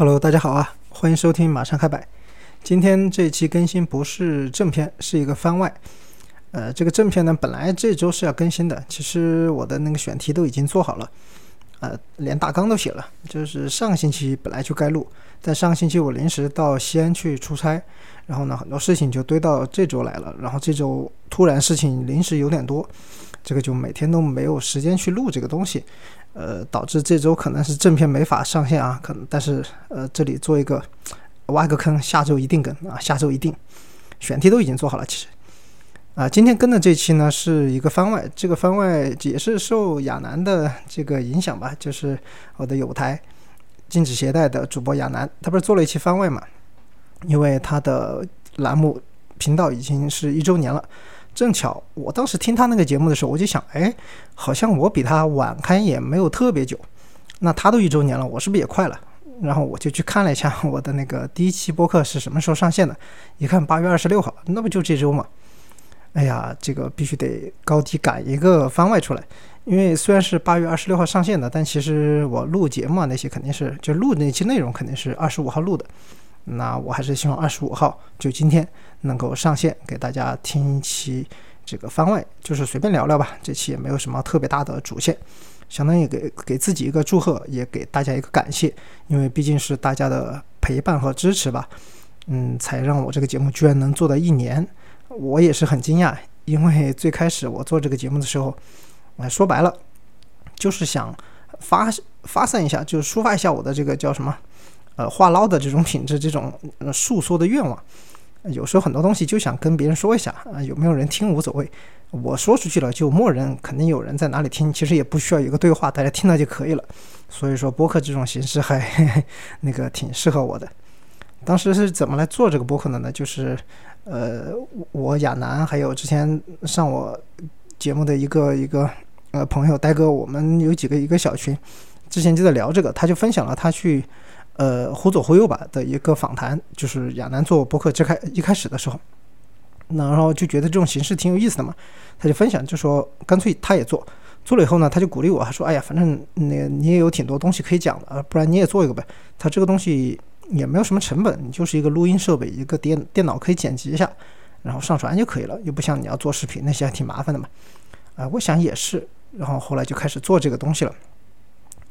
Hello，大家好啊，欢迎收听马上开摆。今天这一期更新不是正片，是一个番外。呃，这个正片呢，本来这周是要更新的，其实我的那个选题都已经做好了，呃，连大纲都写了。就是上个星期本来就该录，但上个星期我临时到西安去出差，然后呢，很多事情就堆到这周来了。然后这周突然事情临时有点多，这个就每天都没有时间去录这个东西。呃，导致这周可能是正片没法上线啊，可能，但是呃，这里做一个挖个坑，下周一定更啊，下周一定，选题都已经做好了，其实啊，今天跟的这期呢是一个番外，这个番外也是受亚楠的这个影响吧，就是我的有台禁止携带的主播亚楠，他不是做了一期番外嘛，因为他的栏目频道已经是一周年了。正巧，我当时听他那个节目的时候，我就想，哎，好像我比他晚开也没有特别久，那他都一周年了，我是不是也快了？然后我就去看了一下我的那个第一期播客是什么时候上线的，一看八月二十六号，那不就这周嘛？哎呀，这个必须得高低赶一个番外出来，因为虽然是八月二十六号上线的，但其实我录节目啊那些肯定是就录那期内容肯定是二十五号录的。那我还是希望二十五号就今天能够上线给大家听一期这个番外，就是随便聊聊吧。这期也没有什么特别大的主线，相当于给给自己一个祝贺，也给大家一个感谢，因为毕竟是大家的陪伴和支持吧。嗯，才让我这个节目居然能做到一年，我也是很惊讶。因为最开始我做这个节目的时候，哎，说白了就是想发发散一下，就是抒发一下我的这个叫什么。呃，话唠的这种品质，这种诉说的愿望，有时候很多东西就想跟别人说一下啊，有没有人听无所谓，我说出去了就默认肯定有人在哪里听，其实也不需要有个对话，大家听到就可以了。所以说播客这种形式还 那个挺适合我的。当时是怎么来做这个播客的呢？就是呃，我亚楠还有之前上我节目的一个一个呃朋友呆哥，我们有几个一个小群，之前就在聊这个，他就分享了他去。呃，忽左忽右吧的一个访谈，就是亚楠做博客最开一开始的时候，那然后就觉得这种形式挺有意思的嘛，他就分享，就说干脆他也做，做了以后呢，他就鼓励我，他说，哎呀，反正那你也有挺多东西可以讲的，不然你也做一个呗。他这个东西也没有什么成本，你就是一个录音设备，一个电电脑可以剪辑一下，然后上传就可以了，又不像你要做视频那些还挺麻烦的嘛。啊，我想也是，然后后来就开始做这个东西了。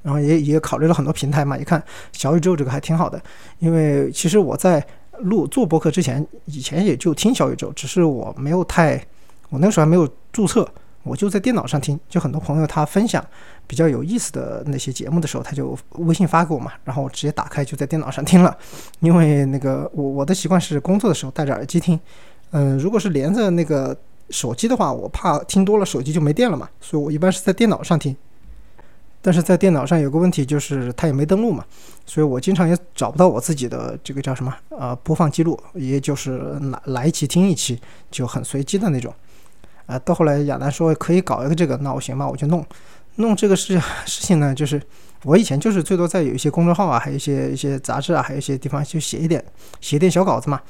然后也也考虑了很多平台嘛，一看小宇宙这个还挺好的，因为其实我在录做播客之前，以前也就听小宇宙，只是我没有太，我那时候还没有注册，我就在电脑上听。就很多朋友他分享比较有意思的那些节目的时候，他就微信发给我嘛，然后我直接打开就在电脑上听了。因为那个我我的习惯是工作的时候戴着耳机听，嗯，如果是连着那个手机的话，我怕听多了手机就没电了嘛，所以我一般是在电脑上听。但是在电脑上有个问题，就是它也没登录嘛，所以我经常也找不到我自己的这个叫什么呃播放记录，也就是来来一期听一期就很随机的那种。啊，到后来亚楠说可以搞一个这个，那我行吧，我就弄。弄这个事 事情呢，就是我以前就是最多在有一些公众号啊，还有一些一些杂志啊，还有一些地方就写一点写点小稿子嘛。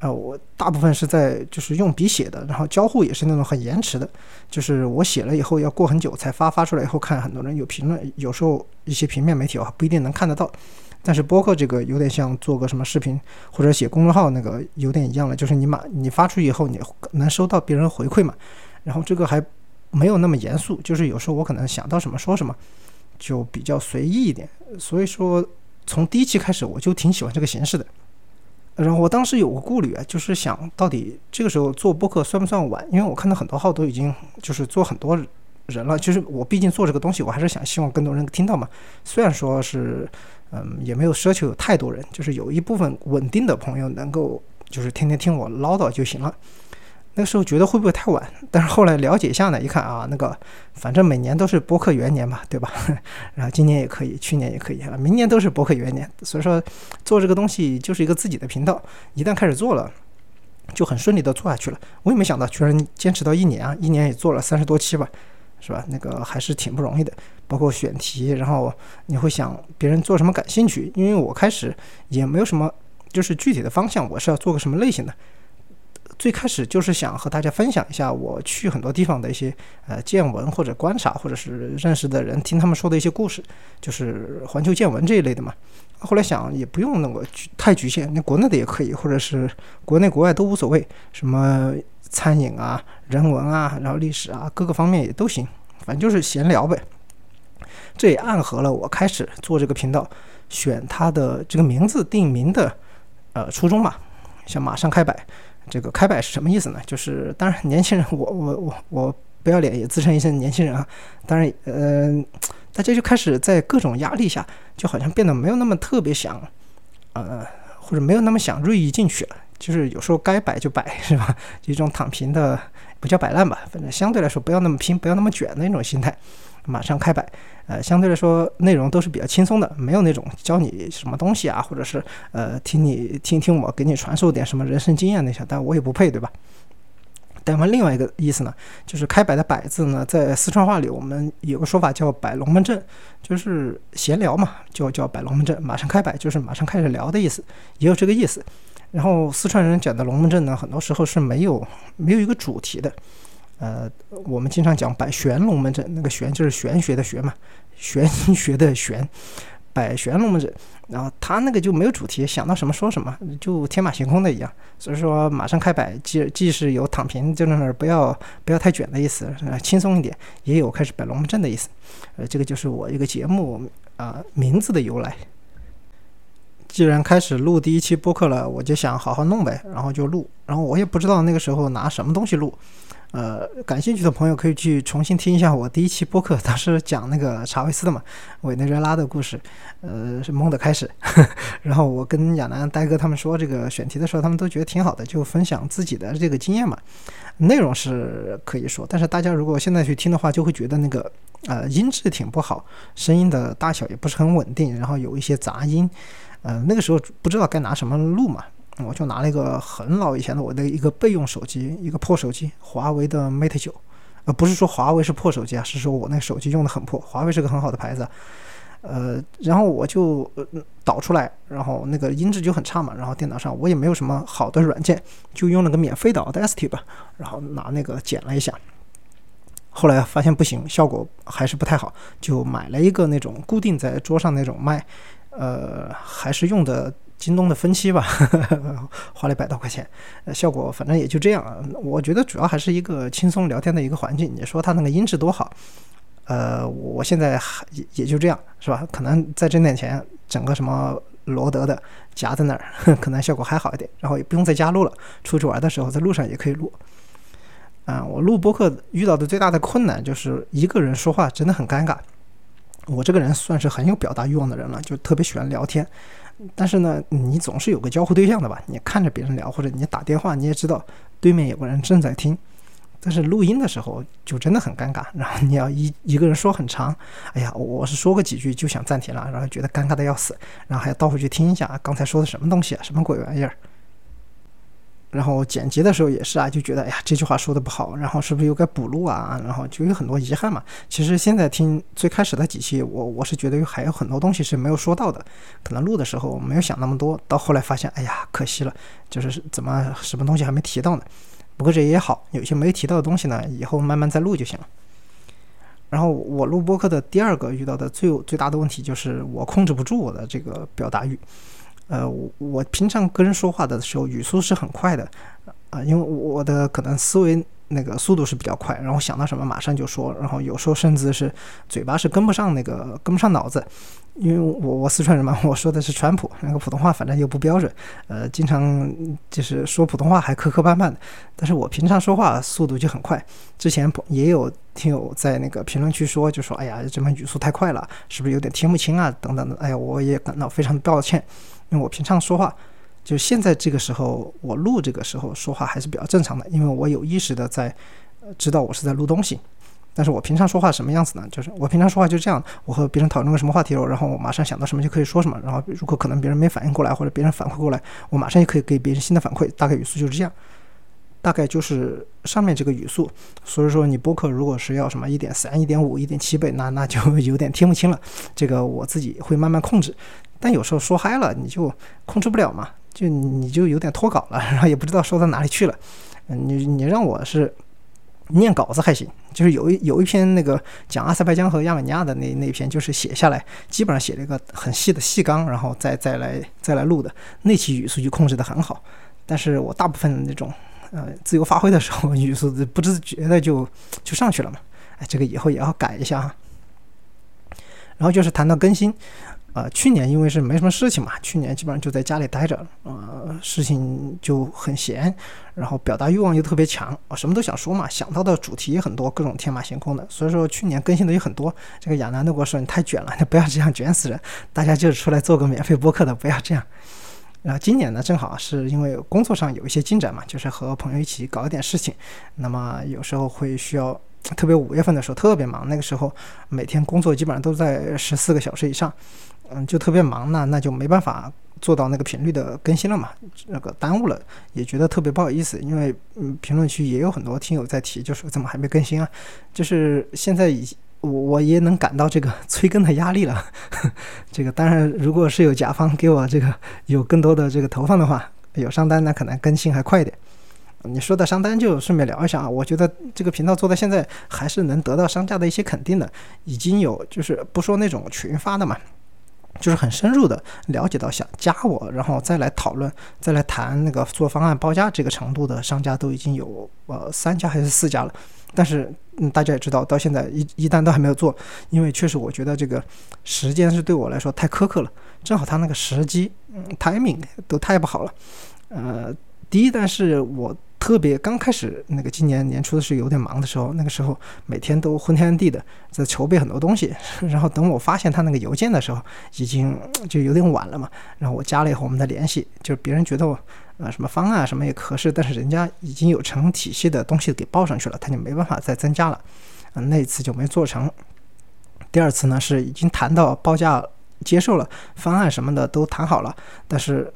呃，我大部分是在就是用笔写的，然后交互也是那种很延迟的，就是我写了以后要过很久才发，发出来以后看很多人有评论，有时候一些平面媒体啊不一定能看得到，但是播客这个有点像做个什么视频或者写公众号那个有点一样了，就是你马你发出以后你能收到别人回馈嘛，然后这个还没有那么严肃，就是有时候我可能想到什么说什么，就比较随意一点，所以说从第一期开始我就挺喜欢这个形式的。然后我当时有个顾虑啊，就是想到底这个时候做播客算不算晚？因为我看到很多号都已经就是做很多人了，就是我毕竟做这个东西，我还是想希望更多人听到嘛。虽然说是，嗯，也没有奢求有太多人，就是有一部分稳定的朋友能够就是天天听我唠叨就行了。那个时候觉得会不会太晚？但是后来了解一下呢，一看啊，那个反正每年都是播客元年嘛，对吧？然后今年也可以，去年也可以，明年都是播客元年。所以说做这个东西就是一个自己的频道，一旦开始做了，就很顺利的做下去了。我也没想到居然坚持到一年啊，一年也做了三十多期吧，是吧？那个还是挺不容易的。包括选题，然后你会想别人做什么感兴趣，因为我开始也没有什么就是具体的方向，我是要做个什么类型的。最开始就是想和大家分享一下我去很多地方的一些呃见闻或者观察，或者是认识的人听他们说的一些故事，就是环球见闻这一类的嘛。后来想也不用那个太局限，那国内的也可以，或者是国内国外都无所谓，什么餐饮啊、人文啊，然后历史啊，各个方面也都行，反正就是闲聊呗。这也暗合了我开始做这个频道，选它的这个名字定名的呃初衷嘛。像马上开摆，这个开摆是什么意思呢？就是当然年轻人，我我我我不要脸也自称一些年轻人啊。当然，嗯。大家就开始在各种压力下，就好像变得没有那么特别想，呃，或者没有那么想锐意进取了。就是有时候该摆就摆，是吧？一种躺平的，不叫摆烂吧，反正相对来说不要那么拼，不要那么卷的那种心态。马上开摆，呃，相对来说内容都是比较轻松的，没有那种教你什么东西啊，或者是呃听你听听我给你传授点什么人生经验那些，但我也不配，对吧？台湾另外一个意思呢，就是开摆的摆字呢，在四川话里我们有个说法叫摆龙门阵，就是闲聊嘛，就叫摆龙门阵。马上开摆就是马上开始聊的意思，也有这个意思。然后四川人讲的龙门阵呢，很多时候是没有没有一个主题的。呃，我们经常讲摆玄龙门阵，那个玄就是玄学的玄嘛，玄学的玄。摆玄龙门阵，然后他那个就没有主题，想到什么说什么，就天马行空的一样。所以说马上开摆，既既是有躺平，就那儿不要不要太卷的意思，轻松一点，也有开始摆龙门阵的意思。呃，这个就是我一个节目啊名字的由来。既然开始录第一期播客了，我就想好好弄呗，然后就录。然后我也不知道那个时候拿什么东西录。呃，感兴趣的朋友可以去重新听一下我第一期播客，当时讲那个查韦斯的嘛，委内瑞拉的故事，呃，是梦的开始。然后我跟亚楠、呆哥他们说这个选题的时候，他们都觉得挺好的，就分享自己的这个经验嘛。内容是可以说，但是大家如果现在去听的话，就会觉得那个呃音质挺不好，声音的大小也不是很稳定，然后有一些杂音。呃，那个时候不知道该拿什么录嘛。我就拿了一个很老以前的我的一个备用手机，一个破手机，华为的 Mate 九，呃，不是说华为是破手机啊，是说我那手机用的很破。华为是个很好的牌子，呃，然后我就导出来，然后那个音质就很差嘛。然后电脑上我也没有什么好的软件，就用了个免费的 Audacity 吧，然后拿那个剪了一下。后来发现不行，效果还是不太好，就买了一个那种固定在桌上那种麦，呃，还是用的。京东的分期吧，花了一百多块钱，效果反正也就这样。我觉得主要还是一个轻松聊天的一个环境。你说它那个音质多好，呃，我现在也也就这样，是吧？可能再挣点钱，整个什么罗德的夹在那儿，可能效果还好一点。然后也不用在家录了，出去玩的时候在路上也可以录。啊，我录播客遇到的最大的困难就是一个人说话真的很尴尬。我这个人算是很有表达欲望的人了，就特别喜欢聊天。但是呢，你总是有个交互对象的吧？你看着别人聊，或者你打电话，你也知道对面有个人正在听。但是录音的时候就真的很尴尬，然后你要一一个人说很长，哎呀，我是说个几句就想暂停了，然后觉得尴尬的要死，然后还要倒回去听一下刚才说的什么东西啊，什么鬼玩意儿。然后剪辑的时候也是啊，就觉得哎呀这句话说的不好，然后是不是又该补录啊？然后就有很多遗憾嘛。其实现在听最开始的几期，我我是觉得还有很多东西是没有说到的，可能录的时候没有想那么多，到后来发现哎呀可惜了，就是怎么什么东西还没提到呢？不过这也好，有些没提到的东西呢，以后慢慢再录就行了。然后我录播客的第二个遇到的最最大的问题就是我控制不住我的这个表达欲。呃，我我平常跟人说话的时候语速是很快的，啊，因为我的可能思维那个速度是比较快，然后想到什么马上就说，然后有时候甚至是嘴巴是跟不上那个跟不上脑子，因为我我四川人嘛，我说的是川普，那个普通话反正又不标准，呃，经常就是说普通话还磕磕绊绊的，但是我平常说话速度就很快，之前也有听友在那个评论区说，就说哎呀，这么语速太快了，是不是有点听不清啊？等等的，哎呀，我也感到非常抱歉。因为我平常说话，就现在这个时候，我录这个时候说话还是比较正常的，因为我有意识的在知道我是在录东西。但是我平常说话什么样子呢？就是我平常说话就这样，我和别人讨论个什么话题然后我马上想到什么就可以说什么，然后如果可能别人没反应过来或者别人反馈过来，我马上也可以给别人新的反馈。大概语速就是这样，大概就是上面这个语速。所以说你播客如果是要什么一点三、一点五、一点七倍，那那就 有点听不清了。这个我自己会慢慢控制。但有时候说嗨了，你就控制不了嘛，就你就有点脱稿了，然后也不知道说到哪里去了，嗯你你让我是念稿子还行，就是有一有一篇那个讲阿塞拜疆和亚美尼亚的那那篇，就是写下来，基本上写了一个很细的细纲，然后再再来再来录的，那期语速就控制的很好。但是我大部分那种呃自由发挥的时候，语速不自觉的就就上去了嘛。哎，这个以后也要改一下哈。然后就是谈到更新，呃，去年因为是没什么事情嘛，去年基本上就在家里待着，呃，事情就很闲，然后表达欲望又特别强，我什么都想说嘛，想到的主题也很多，各种天马行空的，所以说去年更新的也很多。这个亚楠都跟我说你太卷了，你不要这样卷死人，大家就是出来做个免费播客的，不要这样。然后今年呢，正好是因为工作上有一些进展嘛，就是和朋友一起搞一点事情，那么有时候会需要。特别五月份的时候特别忙，那个时候每天工作基本上都在十四个小时以上，嗯，就特别忙，那那就没办法做到那个频率的更新了嘛，那个耽误了，也觉得特别不好意思，因为嗯，评论区也有很多听友在提，就是怎么还没更新啊？就是现在已我我也能感到这个催更的压力了，这个当然如果是有甲方给我这个有更多的这个投放的话，有商单那可能更新还快一点。你说的商单就顺便聊一下啊，我觉得这个频道做到现在还是能得到商家的一些肯定的，已经有就是不说那种群发的嘛，就是很深入的了解到想加我，然后再来讨论，再来谈那个做方案报价这个程度的商家都已经有呃三家还是四家了，但是嗯大家也知道到现在一一单都还没有做，因为确实我觉得这个时间是对我来说太苛刻了，正好他那个时机嗯 timing 都太不好了，呃第一单是我。特别刚开始那个今年年初的是有点忙的时候，那个时候每天都昏天暗地的在筹备很多东西，然后等我发现他那个邮件的时候，已经就有点晚了嘛。然后我加了以后我们再联系，就是别人觉得我呃什么方案什么也合适，但是人家已经有成体系的东西给报上去了，他就没办法再增加了。嗯，那一次就没做成。第二次呢是已经谈到报价接受了，方案什么的都谈好了，但是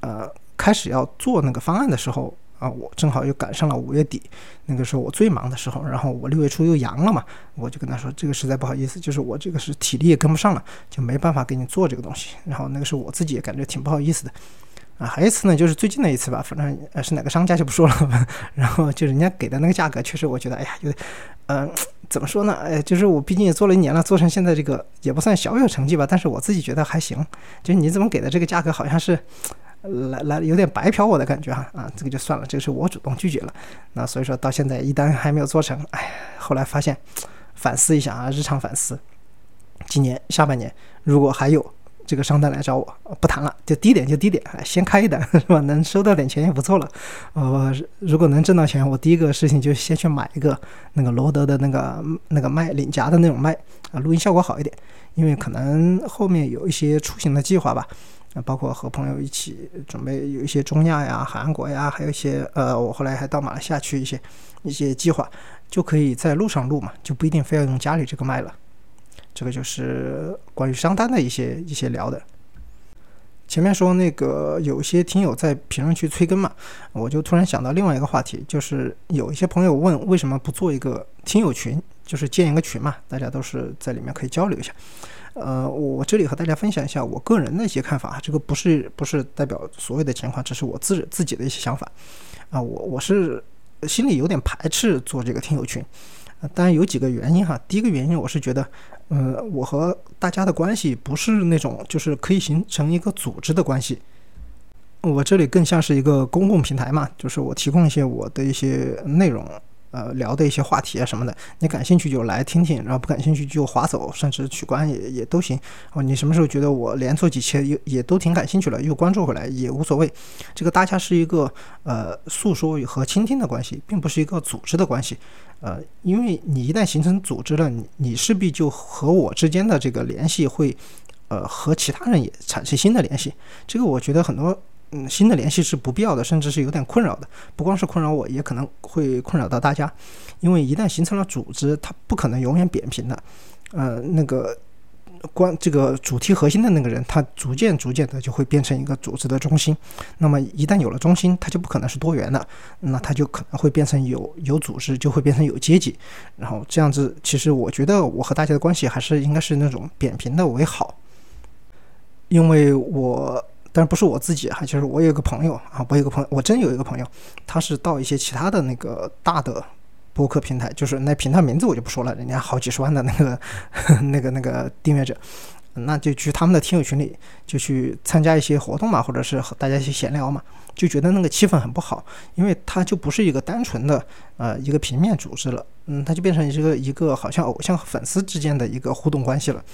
呃开始要做那个方案的时候。啊，我正好又赶上了五月底，那个时候我最忙的时候，然后我六月初又阳了嘛，我就跟他说，这个实在不好意思，就是我这个是体力也跟不上了，就没办法给你做这个东西。然后那个时候我自己也感觉挺不好意思的。还有一次呢，就是最近的一次吧，反正呃是哪个商家就不说了。然后就人家给的那个价格，确实我觉得，哎呀，有点，嗯，怎么说呢？哎，就是我毕竟也做了一年了，做成现在这个也不算小有成绩吧，但是我自己觉得还行。就是你怎么给的这个价格，好像是。来来，有点白嫖我的感觉哈啊，这个就算了，这个是我主动拒绝了。那所以说到现在一单还没有做成，哎，后来发现反思一下啊，日常反思，今年下半年如果还有这个商单来找我，不谈了，就低点就低点，先开一单 是吧？能收到点钱也不错了。呃，如果能挣到钱，我第一个事情就先去买一个那个罗德的那个那个麦领夹的那种麦啊，录音效果好一点，因为可能后面有一些出行的计划吧。包括和朋友一起准备有一些中亚呀、韩国呀，还有一些呃，我后来还到马来西亚去一些一些计划，就可以在路上录嘛，就不一定非要用家里这个麦了。这个就是关于商单的一些一些聊的。前面说那个有些听友在评论区催更嘛，我就突然想到另外一个话题，就是有一些朋友问为什么不做一个听友群，就是建一个群嘛，大家都是在里面可以交流一下。呃，我这里和大家分享一下我个人的一些看法，这个不是不是代表所有的情况，这是我自自己的一些想法。啊，我我是心里有点排斥做这个听友群，当然有几个原因哈。第一个原因，我是觉得，呃，我和大家的关系不是那种就是可以形成一个组织的关系，我这里更像是一个公共平台嘛，就是我提供一些我的一些内容。呃，聊的一些话题啊什么的，你感兴趣就来听听，然后不感兴趣就划走，甚至取关也也都行。哦，你什么时候觉得我连做几期也也都挺感兴趣了，又关注回来也无所谓。这个大家是一个呃诉说和倾听的关系，并不是一个组织的关系。呃，因为你一旦形成组织了，你你势必就和我之间的这个联系会，呃，和其他人也产生新的联系。这个我觉得很多。嗯，新的联系是不必要的，甚至是有点困扰的。不光是困扰我，也可能会困扰到大家。因为一旦形成了组织，它不可能永远扁平的。呃，那个关这个主题核心的那个人，他逐渐逐渐的就会变成一个组织的中心。那么一旦有了中心，它就不可能是多元的，那它就可能会变成有有组织，就会变成有阶级。然后这样子，其实我觉得我和大家的关系还是应该是那种扁平的为好，因为我。但是不是我自己哈，就是我有一个朋友啊，我有个朋友，我真有一个朋友，他是到一些其他的那个大的播客平台，就是那平台名字我就不说了，人家好几十万的那个 那个那个订阅者。那就去他们的听友群里，就去参加一些活动嘛，或者是大家一起闲聊嘛，就觉得那个气氛很不好，因为他就不是一个单纯的呃一个平面组织了，嗯，他就变成一个一个好像偶像粉丝之间的一个互动关系了，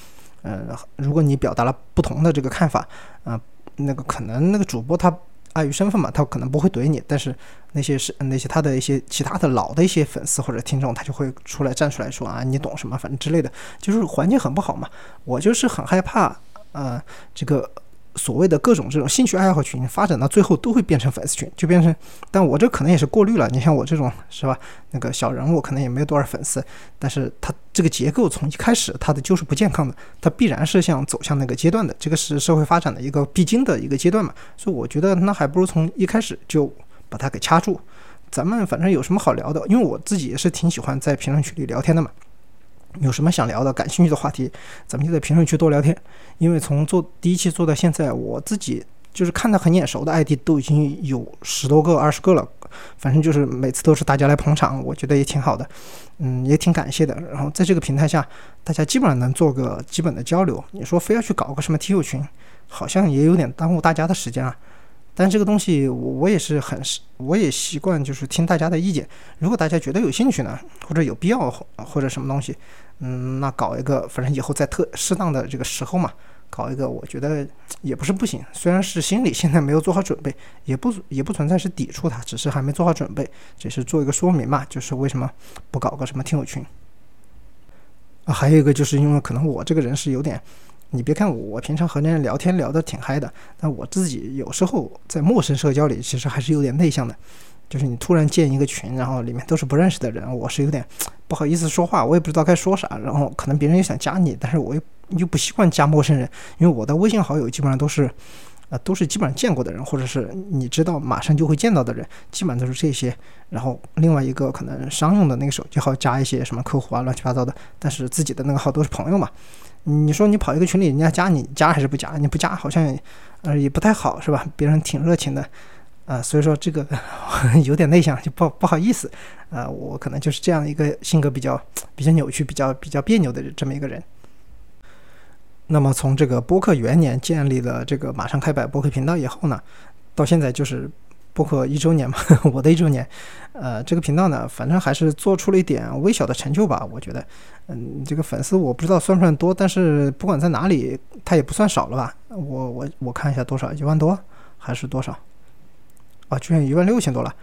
呃，如果你表达了不同的这个看法，啊，那个可能那个主播他。碍于身份嘛，他可能不会怼你，但是那些是那些他的一些其他的老的一些粉丝或者听众，他就会出来站出来说啊，你懂什么，反正之类的，就是环境很不好嘛。我就是很害怕，呃，这个。所谓的各种这种兴趣爱好群发展到最后都会变成粉丝群，就变成，但我这可能也是过滤了。你像我这种是吧？那个小人物可能也没有多少粉丝，但是他这个结构从一开始他的就是不健康的，他必然是想走向那个阶段的，这个是社会发展的一个必经的一个阶段嘛。所以我觉得那还不如从一开始就把它给掐住。咱们反正有什么好聊的，因为我自己也是挺喜欢在评论区里聊天的嘛。有什么想聊的、感兴趣的话题，咱们就在评论区多聊天。因为从做第一期做到现在，我自己就是看的很眼熟的 ID 都已经有十多个、二十个了。反正就是每次都是大家来捧场，我觉得也挺好的，嗯，也挺感谢的。然后在这个平台下，大家基本上能做个基本的交流。你说非要去搞个什么听友群，好像也有点耽误大家的时间啊。但这个东西我我也是很我也习惯就是听大家的意见。如果大家觉得有兴趣呢，或者有必要或者什么东西，嗯，那搞一个，反正以后在特适当的这个时候嘛，搞一个，我觉得也不是不行。虽然是心里 现在没有做好准备，也不也不存在是抵触它，只是还没做好准备，只是做一个说明嘛，就是为什么不搞个什么听友群啊？还有一个就是因为可能我这个人是有点。你别看我，平常和人聊天聊得挺嗨的，但我自己有时候在陌生社交里，其实还是有点内向的。就是你突然建一个群，然后里面都是不认识的人，我是有点不好意思说话，我也不知道该说啥。然后可能别人也想加你，但是我又又不习惯加陌生人，因为我的微信好友基本上都是，呃，都是基本上见过的人，或者是你知道马上就会见到的人，基本上都是这些。然后另外一个可能商用的那个手机号加一些什么客户啊，乱七八糟的，但是自己的那个号都是朋友嘛。你说你跑一个群里，人家加你加还是不加？你不加好像，呃，也不太好，是吧？别人挺热情的，啊，所以说这个 有点内向，就不不好意思，啊，我可能就是这样一个性格比较比较扭曲、比较比较别扭的这么一个人。那么从这个播客元年建立了这个马上开摆播客频道以后呢，到现在就是。播客一周年嘛，我的一周年，呃，这个频道呢，反正还是做出了一点微小的成就吧。我觉得，嗯，这个粉丝我不知道算不算多，但是不管在哪里，它也不算少了吧？我我我看一下多少，一万多还是多少？啊，居然一万六千多了。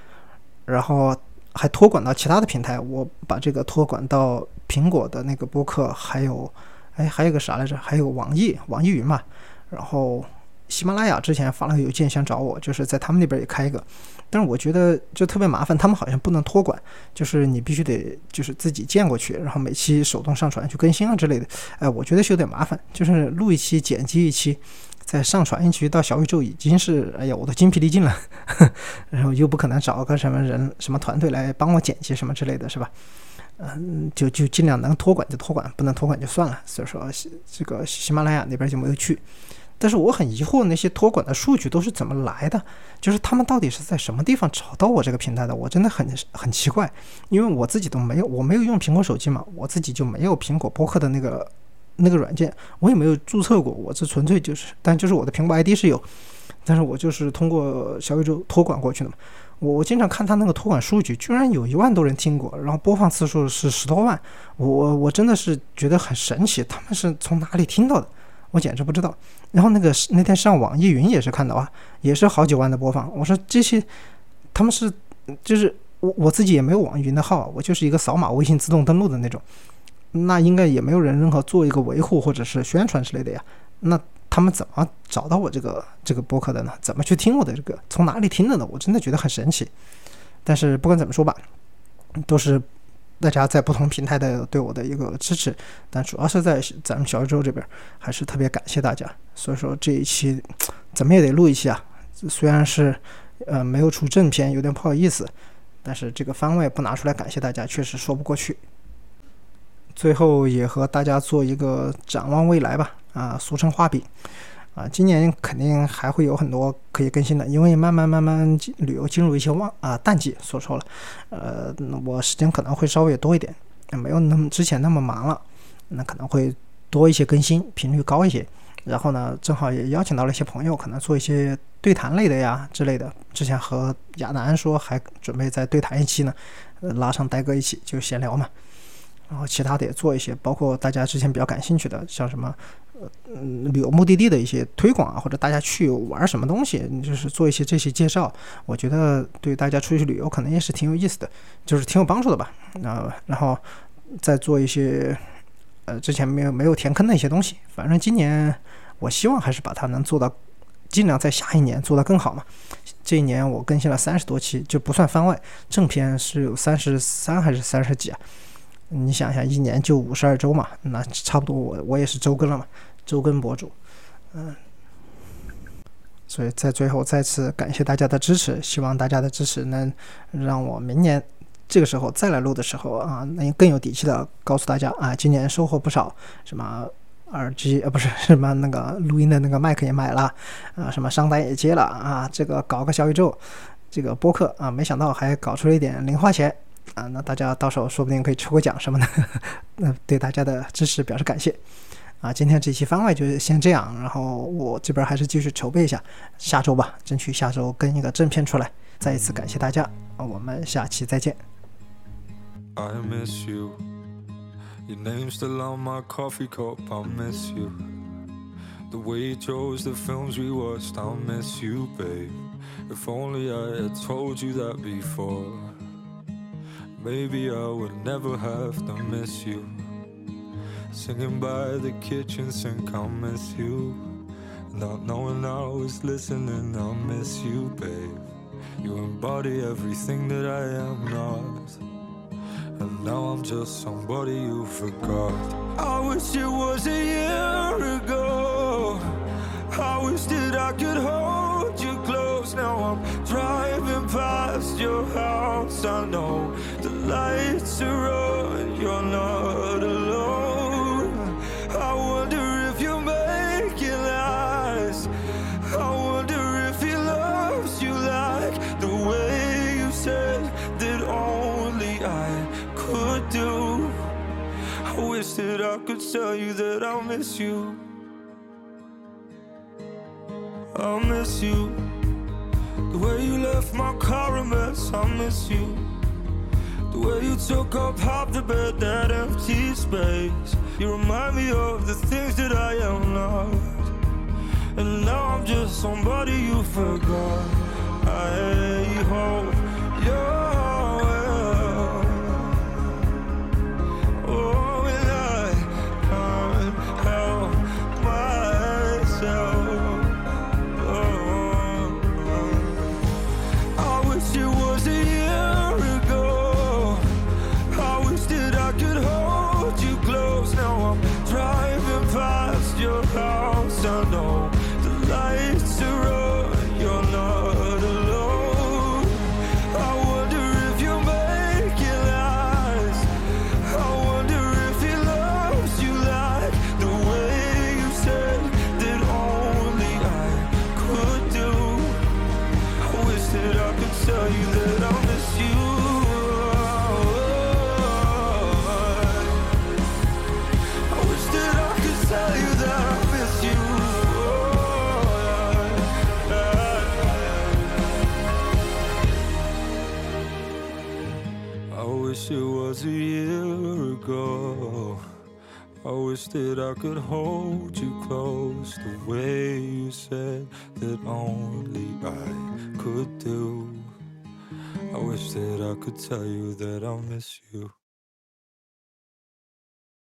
然后还托管到其他的平台，我把这个托管到苹果的那个播客，还有，哎，还有个啥来着？还有网易，网易云嘛。然后。喜马拉雅之前发了个邮件想找我，就是在他们那边也开一个，但是我觉得就特别麻烦，他们好像不能托管，就是你必须得就是自己建过去，然后每期手动上传去更新啊之类的。哎，我觉得是有点麻烦，就是录一期剪辑一期，再上传一期到小宇宙已经是哎呀我都精疲力尽了，然后又不可能找个什么人什么团队来帮我剪辑什么之类的是吧？嗯，就就尽量能托管就托管，不能托管就算了。所以说这个喜马拉雅那边就没有去。但是我很疑惑，那些托管的数据都是怎么来的？就是他们到底是在什么地方找到我这个平台的？我真的很很奇怪，因为我自己都没有，我没有用苹果手机嘛，我自己就没有苹果播客的那个那个软件，我也没有注册过，我这纯粹就是，但就是我的苹果 ID 是有，但是我就是通过小宇宙托管过去的嘛。我我经常看他那个托管数据，居然有一万多人听过，然后播放次数是十多万，我我真的是觉得很神奇，他们是从哪里听到的？我简直不知道。然后那个那天上网易云也是看到啊，也是好几万的播放。我说这些他们是就是我我自己也没有网易云的号，我就是一个扫码微信自动登录的那种，那应该也没有人任何做一个维护或者是宣传之类的呀。那他们怎么找到我这个这个播客的呢？怎么去听我的这个？从哪里听的呢？我真的觉得很神奇。但是不管怎么说吧，都是。大家在不同平台的对我的一个支持，但主要是在咱们小宇宙这边，还是特别感谢大家。所以说这一期怎么也得录一期啊，虽然是呃没有出正片，有点不好意思，但是这个番外不拿出来感谢大家，确实说不过去。最后也和大家做一个展望未来吧，啊，俗称画饼。啊，今年肯定还会有很多可以更新的，因为慢慢慢慢旅游进入一些旺啊淡季，说错了，呃，我时间可能会稍微多一点，没有那么之前那么忙了，那可能会多一些更新，频率高一些。然后呢，正好也邀请到了一些朋友，可能做一些对谈类的呀之类的。之前和亚楠说还准备再对谈一期呢，呃拉上呆哥一起就闲聊嘛。然后其他的也做一些，包括大家之前比较感兴趣的，像什么嗯旅游目的地的一些推广啊，或者大家去玩什么东西，就是做一些这些介绍。我觉得对大家出去旅游可能也是挺有意思的，就是挺有帮助的吧。啊，然后再做一些。呃，之前没有没有填坑的一些东西，反正今年我希望还是把它能做到，尽量在下一年做得更好嘛。这一年我更新了三十多期，就不算番外，正片是有三十三还是三十几啊？你想想，一年就五十二周嘛，那差不多我我也是周更了嘛，周更博主，嗯。所以在最后再次感谢大家的支持，希望大家的支持能让我明年。这个时候再来录的时候啊，能更有底气的告诉大家啊，今年收获不少，什么耳机呃不是什么那个录音的那个麦克也买了，啊什么商单也接了啊，这个搞个小宇宙，这个播客啊，没想到还搞出了一点零花钱啊，那大家到时候说不定可以抽个奖什么的，那对大家的支持表示感谢啊。今天这期番外就先这样，然后我这边还是继续筹备一下，下周吧，争取下周跟一个正片出来。再一次感谢大家啊，我们下期再见。I miss you. Your name's still on my coffee cup. I miss you. The way you chose the films we watched. I miss you, babe. If only I had told you that before. Maybe I would never have to miss you. Singing by the kitchen sink, I miss you. Not knowing I was listening, I miss you, babe. You embody everything that I am not. And now I'm just somebody you forgot. I wish it was a year ago. I wish that I could hold you close. Now I'm driving past your house. I know the lights are on. Tell you that I'll miss you. I'll miss you. The way you left my car a mess, I'll miss you. The way you took up half the bed, that empty space. You remind me of the things that I am not. And now I'm just somebody you forgot. I hope you're. Could hold you close the way you said that only I could do. I wish that I could tell you that I'll miss you.